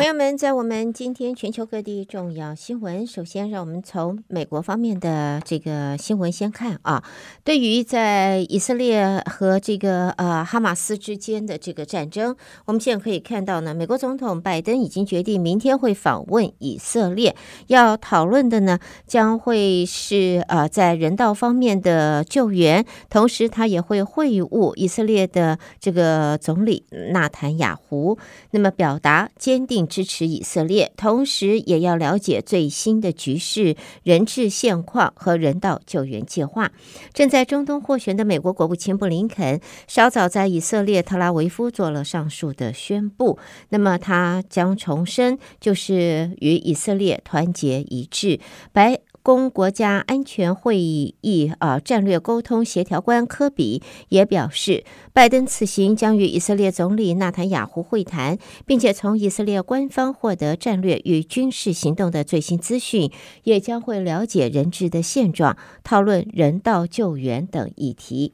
朋友们，在我们今天全球各地重要新闻，首先让我们从美国方面的这个新闻先看啊。对于在以色列和这个呃哈马斯之间的这个战争，我们现在可以看到呢，美国总统拜登已经决定明天会访问以色列，要讨论的呢将会是呃在人道方面的救援，同时他也会会晤以色列的这个总理纳坦雅胡，那么表达坚定。支持以色列，同时也要了解最新的局势、人质现况和人道救援计划。正在中东斡旋的美国国务卿布林肯，稍早在以色列特拉维夫做了上述的宣布。那么，他将重申，就是与以色列团结一致。白公国家安全会议议啊，战略沟通协调官科比也表示，拜登此行将与以色列总理纳坦雅胡会谈，并且从以色列官方获得战略与军事行动的最新资讯，也将会了解人质的现状，讨论人道救援等议题。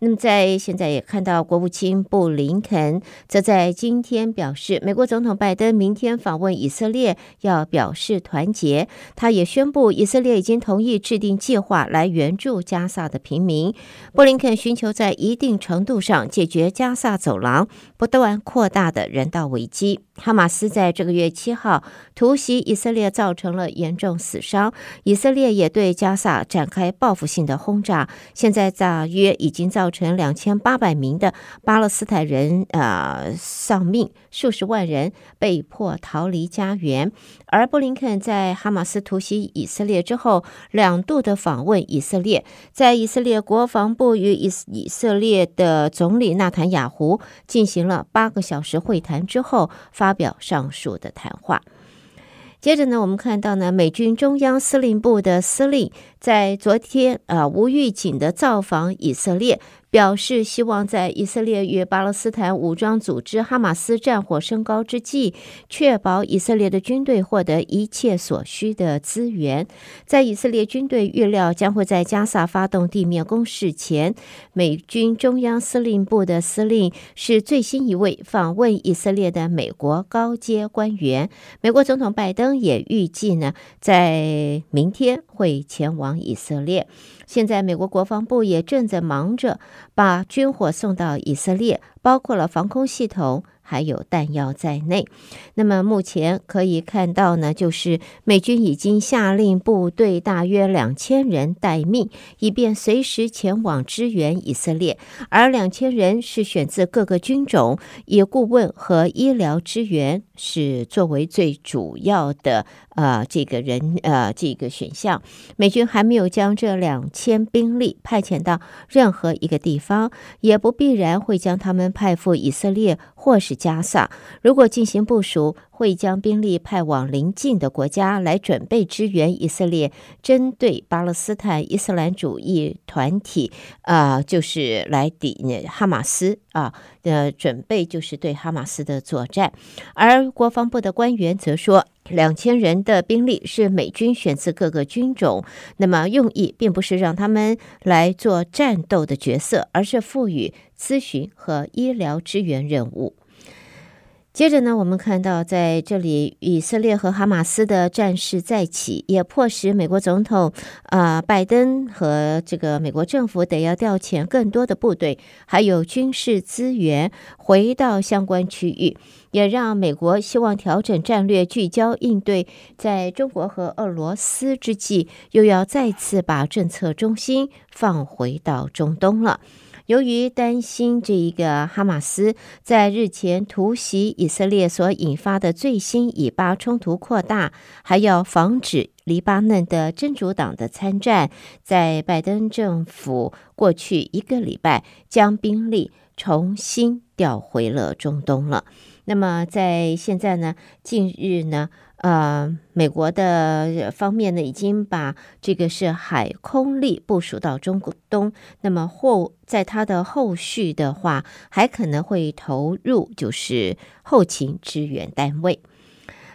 那么，在现在也看到，国务卿布林肯则在今天表示，美国总统拜登明天访问以色列，要表示团结。他也宣布，以色列。也已经同意制定计划来援助加萨的平民。布林肯寻求在一定程度上解决加萨走廊不断扩大的人道危机。哈马斯在这个月七号突袭以色列，造成了严重死伤。以色列也对加萨展开报复性的轰炸。现在大约已经造成两千八百名的巴勒斯坦人呃丧命，数十万人被迫逃离家园。而布林肯在哈马斯突袭以色列之后，两度的访问以色列，在以色列国防部与以以色列的总理纳坦雅胡进行了八个小时会谈之后，发。表上述的谈话。接着呢，我们看到呢，美军中央司令部的司令在昨天啊无预警的造访以色列。表示希望在以色列与巴勒斯坦武装组织哈马斯战火升高之际，确保以色列的军队获得一切所需的资源。在以色列军队预料将会在加萨发动地面攻势前，美军中央司令部的司令是最新一位访问以色列的美国高阶官员。美国总统拜登也预计呢，在明天会前往以色列。现在，美国国防部也正在忙着把军火送到以色列，包括了防空系统。还有弹药在内。那么目前可以看到呢，就是美军已经下令部队大约两千人待命，以便随时前往支援以色列。而两千人是选自各个军种，以顾问和医疗支援是作为最主要的呃这个人呃这个选项。美军还没有将这两千兵力派遣到任何一个地方，也不必然会将他们派赴以色列或是。加萨如果进行部署，会将兵力派往邻近的国家来准备支援以色列，针对巴勒斯坦伊斯兰主义团体啊、就是来抵哈马斯啊呃准备，就是对哈马斯的作战。而国防部的官员则说，两千人的兵力是美军选自各个军种，那么用意并不是让他们来做战斗的角色，而是赋予咨询和医疗支援任务。接着呢，我们看到在这里，以色列和哈马斯的战事再起，也迫使美国总统啊、呃、拜登和这个美国政府得要调遣更多的部队，还有军事资源回到相关区域，也让美国希望调整战略，聚焦应对在中国和俄罗斯之际，又要再次把政策中心放回到中东了。由于担心这一个哈马斯在日前突袭以色列所引发的最新以巴冲突扩大，还要防止黎巴嫩的真主党的参战，在拜登政府过去一个礼拜将兵力重新调回了中东了。那么在现在呢，近日呢，呃，美国的方面呢，已经把这个是海空力部署到中国东。那么后在它的后续的话，还可能会投入就是后勤支援单位。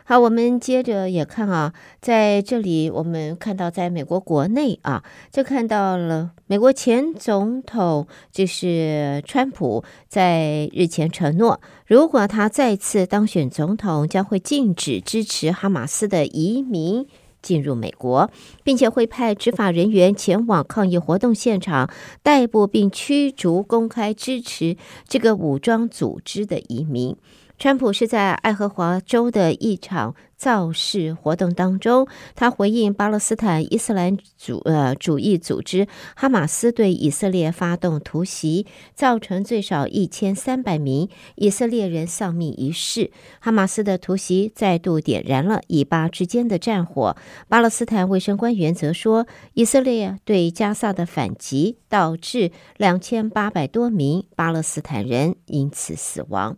好，我们接着也看啊，在这里我们看到，在美国国内啊，就看到了美国前总统就是川普在日前承诺，如果他再次当选总统，将会禁止支持哈马斯的移民进入美国，并且会派执法人员前往抗议活动现场逮捕并驱逐公开支持这个武装组织的移民。川普是在爱荷华州的一场造势活动当中，他回应巴勒斯坦伊斯兰主呃主义组织哈马斯对以色列发动突袭，造成最少一千三百名以色列人丧命一事。哈马斯的突袭再度点燃了以巴之间的战火。巴勒斯坦卫生官员则说，以色列对加萨的反击导致两千八百多名巴勒斯坦人因此死亡。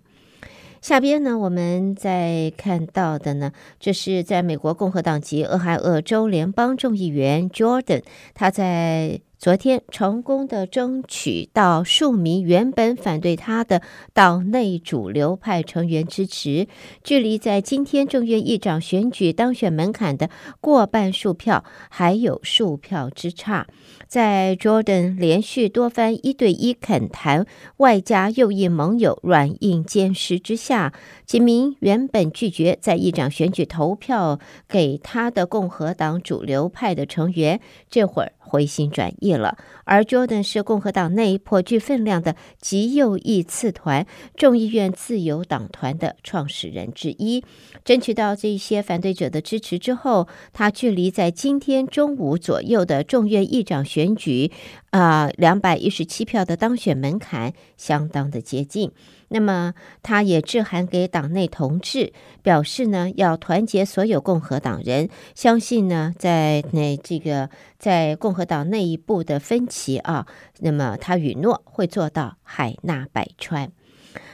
下边呢，我们再看到的呢，这是在美国共和党籍俄亥俄州联邦众议员 Jordan，他在。昨天成功的争取到数名原本反对他的党内主流派成员支持，距离在今天众院议长选举当选门槛的过半数票还有数票之差。在 Jordan 连续多番一对一恳谈，外加右翼盟友软硬兼施之下，几名原本拒绝在议长选举投票给他的共和党主流派的成员，这会儿。回心转意了，而 Jordan 是共和党内颇具分量的极右翼次团众议院自由党团的创始人之一。争取到这些反对者的支持之后，他距离在今天中午左右的众院议长选选举啊，两百一十七票的当选门槛相当的接近。那么，他也致函给党内同志，表示呢要团结所有共和党人，相信呢在那这个在共和党内部的分歧啊，那么他允诺会做到海纳百川。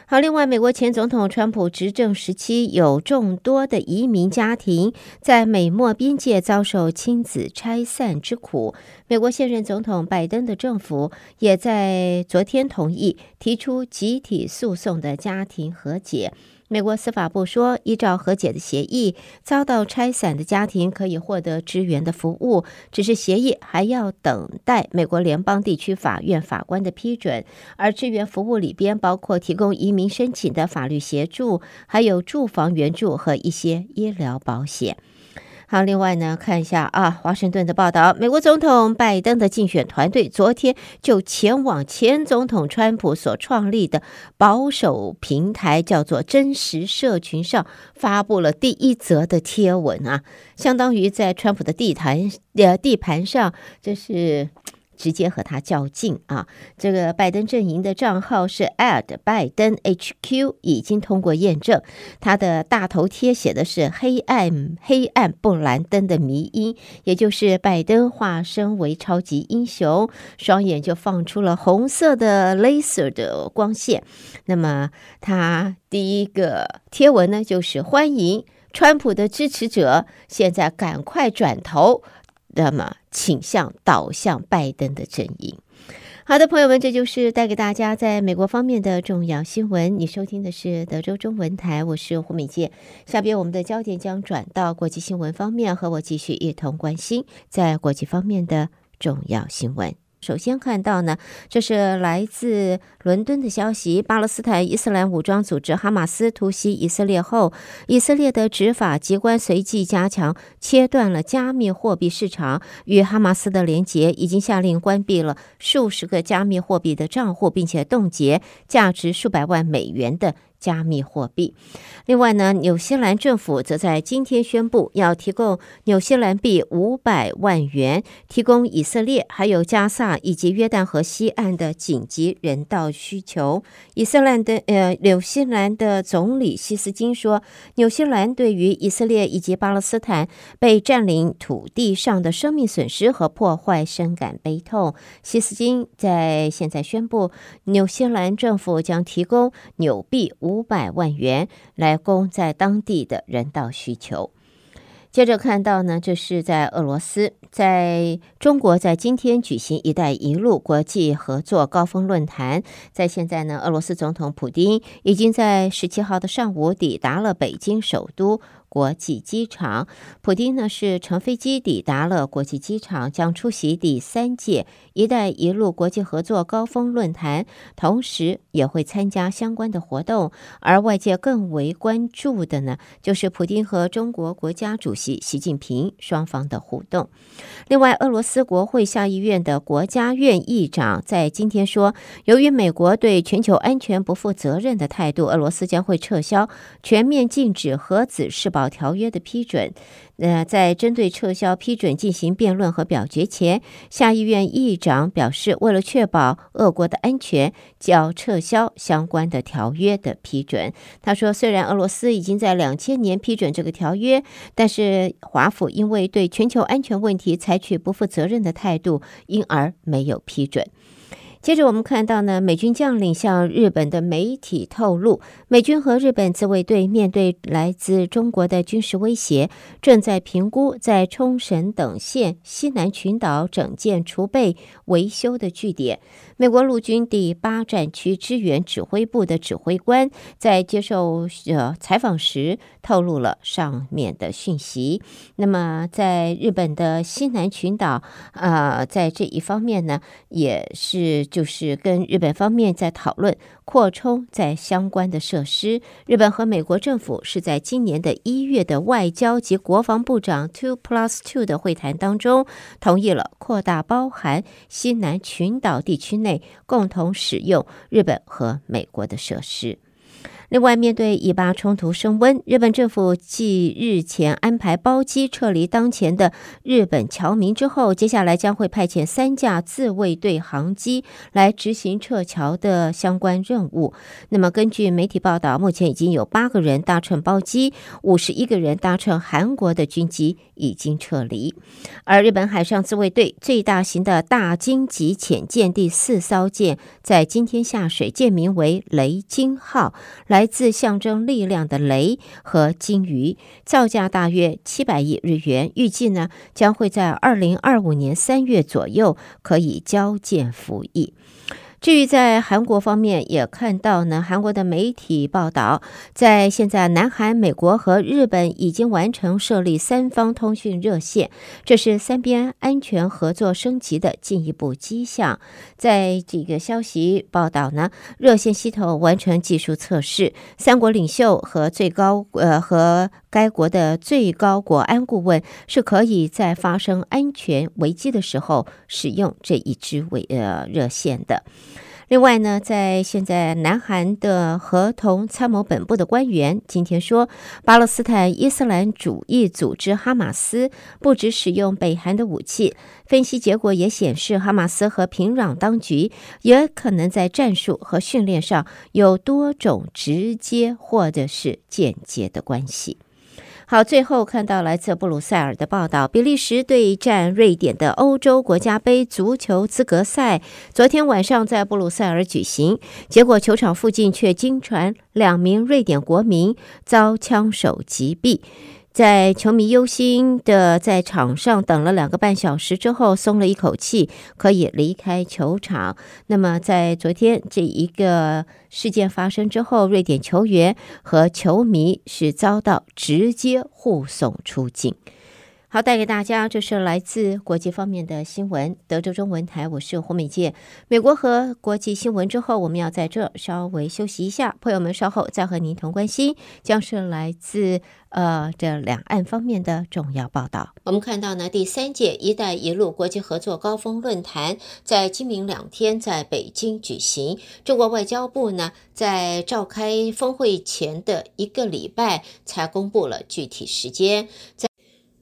好，另外，美国前总统川普执政时期，有众多的移民家庭在美墨边界遭受亲子拆散之苦。美国现任总统拜登的政府也在昨天同意提出集体诉讼的家庭和解。美国司法部说，依照和解的协议，遭到拆散的家庭可以获得支援的服务，只是协议还要等待美国联邦地区法院法官的批准。而支援服务里边包括提供移民申请的法律协助，还有住房援助和一些医疗保险。好，另外呢，看一下啊，华盛顿的报道，美国总统拜登的竞选团队昨天就前往前总统川普所创立的保守平台，叫做真实社群上发布了第一则的贴文啊，相当于在川普的地盘呃地盘上，这是。直接和他较劲啊！这个拜登阵营的账号是 ad 拜登 HQ，已经通过验证。他的大头贴写的是“黑暗黑暗布兰登”的迷因，也就是拜登化身为超级英雄，双眼就放出了红色的 laser 的光线。那么他第一个贴文呢，就是欢迎川普的支持者，现在赶快转头。那么倾向倒向拜登的阵营。好的，朋友们，这就是带给大家在美国方面的重要新闻。你收听的是德州中文台，我是胡敏健。下边我们的焦点将转到国际新闻方面，和我继续一同关心在国际方面的重要新闻。首先看到呢，这是来自伦敦的消息：巴勒斯坦伊斯兰武装组织哈马斯突袭以色列后，以色列的执法机关随即加强切断了加密货币市场与哈马斯的连结，已经下令关闭了数十个加密货币的账户，并且冻结价值数百万美元的。加密货币。另外呢，纽西兰政府则在今天宣布，要提供纽西兰币五百万元，提供以色列、还有加萨以及约旦河西岸的紧急人道需求。以色列的呃，纽西兰的总理希斯金说，纽西兰对于以色列以及巴勒斯坦被占领土地上的生命损失和破坏深感悲痛。希斯金在现在宣布，纽西兰政府将提供纽币五五百万元来供在当地的人道需求。接着看到呢，这是在俄罗斯，在中国在今天举行“一带一路”国际合作高峰论坛。在现在呢，俄罗斯总统普京已经在十七号的上午抵达了北京首都。国际机场，普丁呢是乘飞机抵达了国际机场，将出席第三届“一带一路”国际合作高峰论坛，同时也会参加相关的活动。而外界更为关注的呢，就是普丁和中国国家主席习近平双方的互动。另外，俄罗斯国会下议院的国家院议长在今天说，由于美国对全球安全不负责任的态度，俄罗斯将会撤销全面禁止核子试爆条约的批准，呃，在针对撤销批准进行辩论和表决前，下议院议长表示，为了确保俄国的安全，将撤销相关的条约的批准。他说，虽然俄罗斯已经在两千年批准这个条约，但是华府因为对全球安全问题采取不负责任的态度，因而没有批准。接着我们看到呢，美军将领向日本的媒体透露，美军和日本自卫队面对来自中国的军事威胁，正在评估在冲绳等县西南群岛整建储备维修的据点。美国陆军第八战区支援指挥部的指挥官在接受呃采访时透露了上面的讯息。那么，在日本的西南群岛，呃，在这一方面呢，也是。就是跟日本方面在讨论扩充在相关的设施。日本和美国政府是在今年的一月的外交及国防部长 Two Plus Two 的会谈当中，同意了扩大包含西南群岛地区内共同使用日本和美国的设施。另外，面对以巴冲突升温，日本政府继日前安排包机撤离当前的日本侨民之后，接下来将会派遣三架自卫队航机来执行撤侨的相关任务。那么，根据媒体报道，目前已经有八个人搭乘包机，五十一个人搭乘韩国的军机已经撤离。而日本海上自卫队最大型的大鲸级潜舰第四艘舰在今天下水，舰名为“雷鲸号”，来。来自象征力量的雷和鲸鱼，造价大约七百亿日元，预计呢将会在二零二五年三月左右可以交舰服役。至于在韩国方面，也看到呢，韩国的媒体报道，在现在南韩、美国和日本已经完成设立三方通讯热线，这是三边安全合作升级的进一步迹象。在这个消息报道呢，热线系统完成技术测试，三国领袖和最高呃和该国的最高国安顾问是可以在发生安全危机的时候使用这一支为呃热线的。另外呢，在现在南韩的合同参谋本部的官员今天说，巴勒斯坦伊斯兰主义组织哈马斯不只使用北韩的武器，分析结果也显示，哈马斯和平壤当局也可能在战术和训练上有多种直接或者是间接的关系。好，最后看到来自布鲁塞尔的报道，比利时对战瑞典的欧洲国家杯足球资格赛，昨天晚上在布鲁塞尔举行，结果球场附近却惊传两名瑞典国民遭枪手击毙。在球迷忧心的在场上等了两个半小时之后，松了一口气，可以离开球场。那么，在昨天这一个事件发生之后，瑞典球员和球迷是遭到直接护送出境。好，带给大家，这是来自国际方面的新闻。德州中文台，我是胡美健。美国和国际新闻之后，我们要在这稍微休息一下。朋友们，稍后再和您同关心，将是来自呃这两岸方面的重要报道。我们看到呢，第三届“一带一路”国际合作高峰论坛在今明两天在北京举行。中国外交部呢，在召开峰会前的一个礼拜才公布了具体时间。在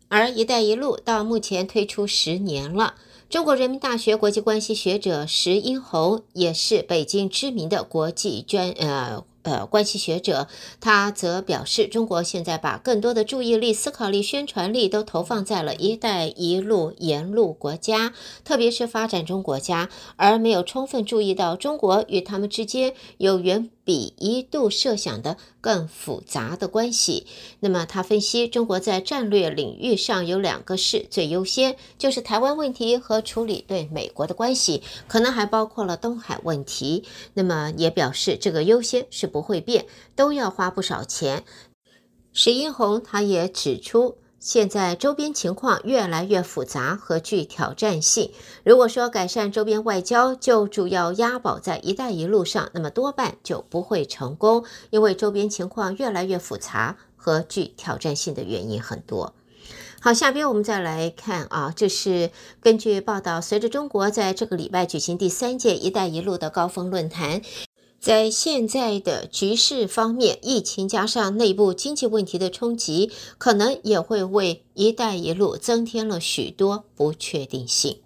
而“一带一路”到目前推出十年了。中国人民大学国际关系学者石英红也是北京知名的国际专呃呃关系学者，他则表示，中国现在把更多的注意力、思考力、宣传力都投放在了“一带一路”沿路国家，特别是发展中国家，而没有充分注意到中国与他们之间有源比一度设想的更复杂的关系。那么他分析，中国在战略领域上有两个事最优先，就是台湾问题和处理对美国的关系，可能还包括了东海问题。那么也表示这个优先是不会变，都要花不少钱。石英红他也指出。现在周边情况越来越复杂和具挑战性。如果说改善周边外交就主要押宝在“一带一路”上，那么多半就不会成功，因为周边情况越来越复杂和具挑战性的原因很多。好，下边我们再来看啊，这是根据报道，随着中国在这个礼拜举行第三届“一带一路”的高峰论坛。在现在的局势方面，疫情加上内部经济问题的冲击，可能也会为“一带一路”增添了许多不确定性。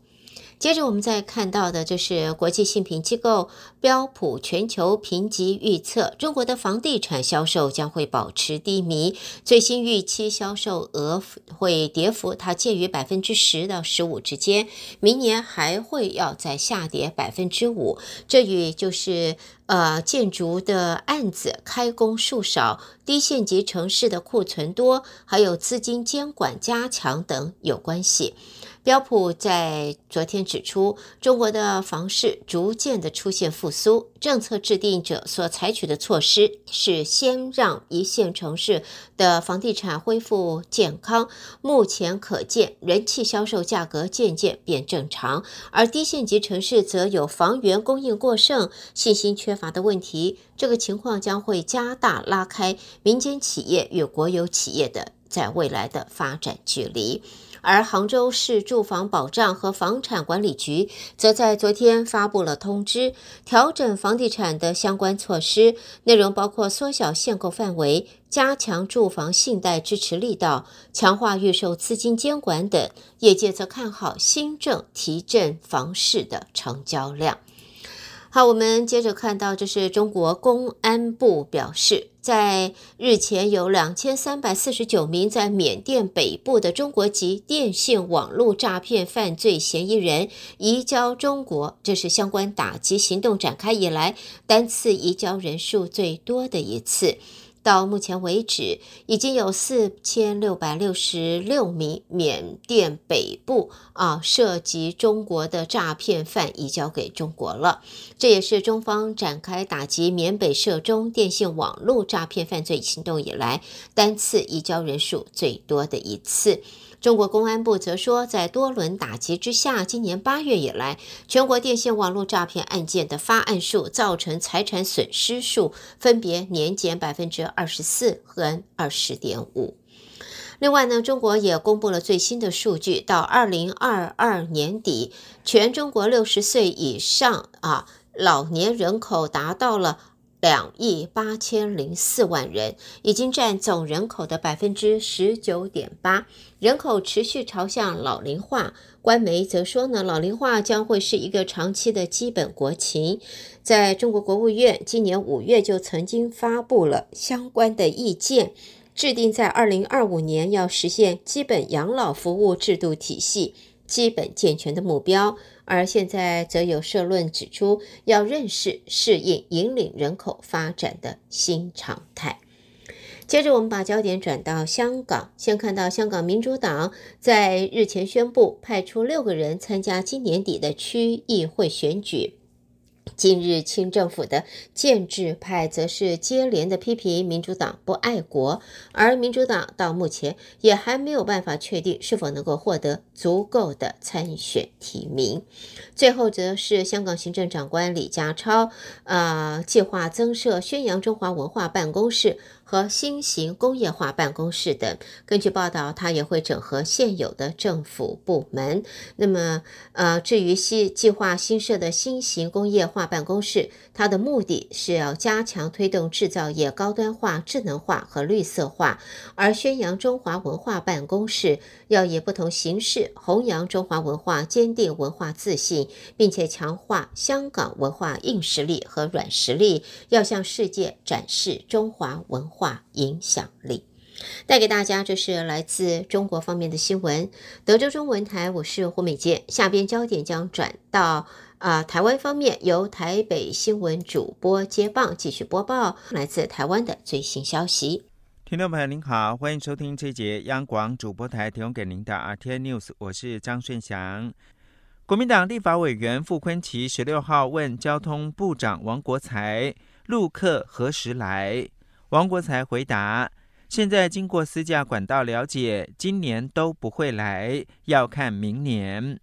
接着我们再看到的，就是国际信评机构标普全球评级预测，中国的房地产销售将会保持低迷，最新预期销售额会跌幅，它介于百分之十到十五之间，明年还会要再下跌百分之五。这与就是呃建筑的案子开工数少、低线级城市的库存多，还有资金监管加强等有关系。标普在昨天指出，中国的房市逐渐的出现复苏，政策制定者所采取的措施是先让一线城市的房地产恢复健康。目前可见，人气销售价格渐渐变正常，而低线级城市则有房源供应过剩、信心缺乏的问题。这个情况将会加大拉开民间企业与国有企业的在未来的发展距离。而杭州市住房保障和房产管理局则在昨天发布了通知，调整房地产的相关措施，内容包括缩小限购范围、加强住房信贷支持力道、强化预售资金监管等。业界则看好新政提振房市的成交量。好，我们接着看到，这是中国公安部表示，在日前有两千三百四十九名在缅甸北部的中国籍电信网络诈骗犯罪嫌疑人移交中国，这是相关打击行动展开以来单次移交人数最多的一次。到目前为止，已经有四千六百六十六名缅甸北部啊涉及中国的诈骗犯移交给中国了。这也是中方展开打击缅北涉中电信网络诈骗犯罪行动以来单次移交人数最多的一次。中国公安部则说，在多轮打击之下，今年八月以来，全国电信网络诈骗案件的发案数、造成财产损失数分别年减百分之二十四和二十点五。另外呢，中国也公布了最新的数据，到二零二二年底，全中国六十岁以上啊老年人口达到了。两亿八千零四万人，已经占总人口的百分之十九点八，人口持续朝向老龄化。官媒则说呢，老龄化将会是一个长期的基本国情。在中国国务院今年五月就曾经发布了相关的意见，制定在二零二五年要实现基本养老服务制度体系基本健全的目标。而现在则有社论指出，要认识、适应、引领人口发展的新常态。接着，我们把焦点转到香港，先看到香港民主党在日前宣布派出六个人参加今年底的区议会选举。今日，清政府的建制派则是接连的批评民主党不爱国，而民主党到目前也还没有办法确定是否能够获得足够的参选提名。最后，则是香港行政长官李家超，呃，计划增设宣扬中华文化办公室。和新型工业化办公室等，根据报道，他也会整合现有的政府部门。那么，呃，至于新计划新设的新型工业化办公室，它的目的是要加强推动制造业高端化、智能化和绿色化，而宣扬中华文化办公室要以不同形式弘扬中华文化，坚定文化自信，并且强化香港文化硬实力和软实力，要向世界展示中华文化。化影响力，带给大家这是来自中国方面的新闻。德州中文台，我是胡美健。下边焦点将转到啊，台湾方面由台北新闻主播接棒，继续播报来自台湾的最新消息。听众朋友您好，欢迎收听这节央广主播台提供给您的 RTN News，我是张顺祥。国民党立法委员傅昆萁十六号问交通部长王国材，陆客何时来？王国材回答：现在经过私下管道了解，今年都不会来，要看明年。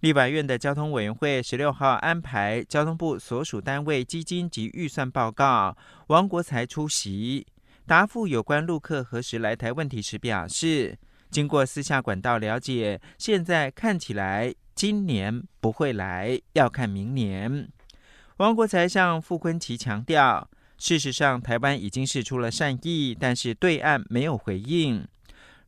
立法院的交通委员会十六号安排交通部所属单位基金及预算报告，王国材出席答复有关陆客何时来台问题时表示，经过私下管道了解，现在看起来今年不会来，要看明年。王国材向傅昆萁强调，事实上台湾已经释出了善意，但是对岸没有回应。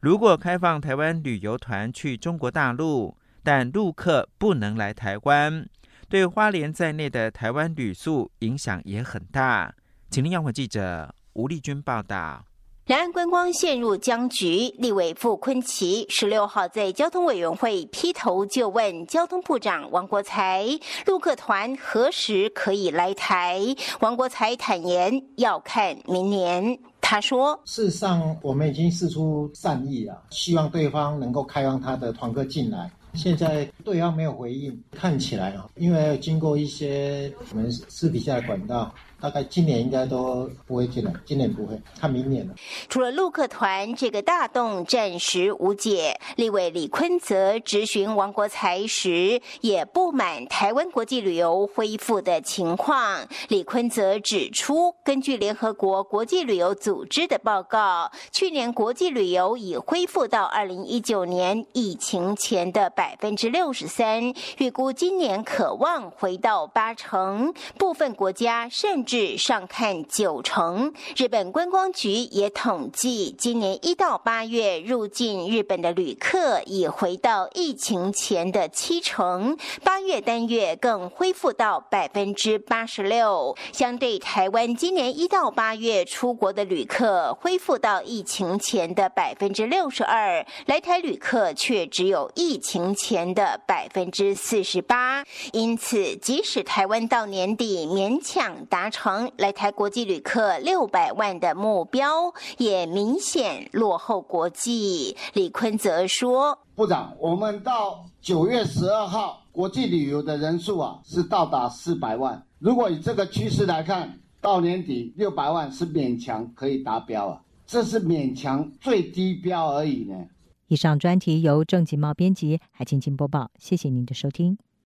如果开放台湾旅游团去中国大陆，但陆客不能来台湾，对花莲在内的台湾旅宿影响也很大。请听央广记者吴丽君报道。两岸观光陷入僵局，立委傅昆萁十六号在交通委员会劈头就问交通部长王国材：陆客团何时可以来台？王国材坦言要看明年。他说：事实上，我们已经释出善意了，希望对方能够开放他的团客进来。现在对方没有回应，看起来啊，因为经过一些我们私底下的管道。大概今年应该都不会进来，今年不会，看明年了。除了陆客团这个大洞暂时无解，立委李坤泽质询王国材时，也不满台湾国际旅游恢复的情况。李坤泽指出，根据联合国国际旅游组织的报告，去年国际旅游已恢复到二零一九年疫情前的百分之六十三，预估今年可望回到八成，部分国家甚至上看九成。日本观光局也统计，今年一到八月入境日本的旅客已回到疫情前的七成，八月单月更恢复到百分之八十六。相对台湾今年一到八月出国的旅客恢复到疫情前的百分之六十二，来台旅客却只有疫情前的百分之四十八。因此，即使台湾到年底勉强达成。成来台国际旅客六百万的目标也明显落后国际。李坤则说：“部长，我们到九月十二号国际旅游的人数啊是到达四百万。如果以这个趋势来看，到年底六百万是勉强可以达标啊，这是勉强最低标而已呢。”以上专题由郑锦茂编辑，海清清播报。谢谢您的收听。